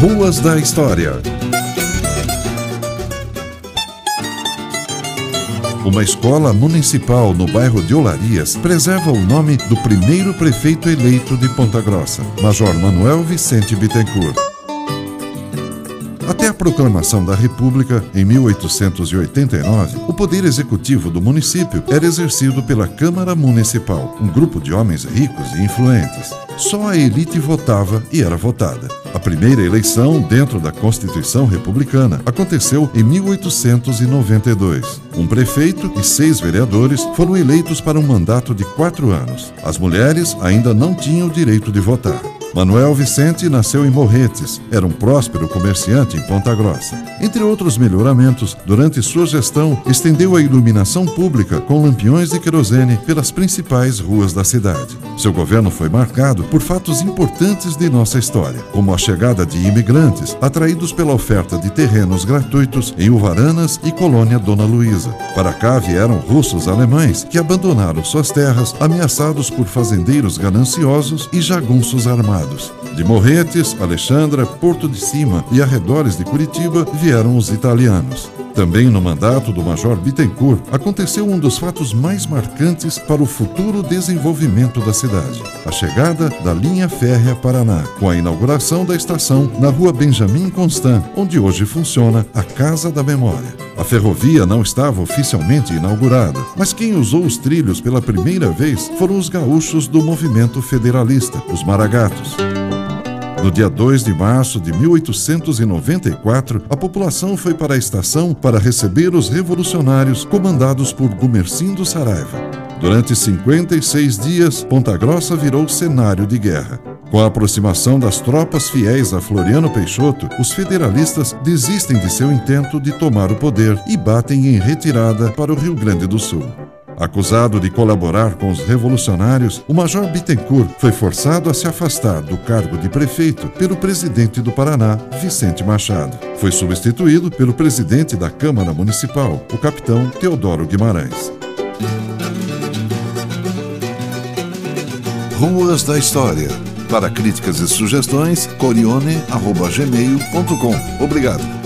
Ruas da História. Uma escola municipal no bairro de Olarias preserva o nome do primeiro prefeito eleito de Ponta Grossa, Major Manuel Vicente Bittencourt. Até a proclamação da República, em 1889, o poder executivo do município era exercido pela Câmara Municipal, um grupo de homens ricos e influentes. Só a elite votava e era votada. A primeira eleição dentro da Constituição Republicana aconteceu em 1892. Um prefeito e seis vereadores foram eleitos para um mandato de quatro anos. As mulheres ainda não tinham o direito de votar. Manuel Vicente nasceu em Morretes, era um próspero comerciante em Ponta Grossa. Entre outros melhoramentos, durante sua gestão, estendeu a iluminação pública com lampiões de querosene pelas principais ruas da cidade. Seu governo foi marcado por fatos importantes de nossa história, como a chegada de imigrantes atraídos pela oferta de terrenos gratuitos em Uvaranas e Colônia Dona Luísa. Para cá vieram russos alemães que abandonaram suas terras ameaçados por fazendeiros gananciosos e jagunços armados. De Morretes, Alexandra, Porto de Cima e arredores de Curitiba vieram os italianos. Também no mandato do Major Bittencourt aconteceu um dos fatos mais marcantes para o futuro desenvolvimento da cidade: a chegada da linha férrea Paraná, com a inauguração da estação na rua Benjamin Constant, onde hoje funciona a Casa da Memória. A ferrovia não estava oficialmente inaugurada, mas quem usou os trilhos pela primeira vez foram os gaúchos do movimento federalista, os Maragatos. No dia 2 de março de 1894, a população foi para a estação para receber os revolucionários comandados por Gumercindo Saraiva. Durante 56 dias, Ponta Grossa virou cenário de guerra. Com a aproximação das tropas fiéis a Floriano Peixoto, os federalistas desistem de seu intento de tomar o poder e batem em retirada para o Rio Grande do Sul. Acusado de colaborar com os revolucionários, o Major Bittencourt foi forçado a se afastar do cargo de prefeito pelo presidente do Paraná, Vicente Machado. Foi substituído pelo presidente da Câmara Municipal, o capitão Teodoro Guimarães. Ruas da História. Para críticas e sugestões, corione.gmail.com. Obrigado.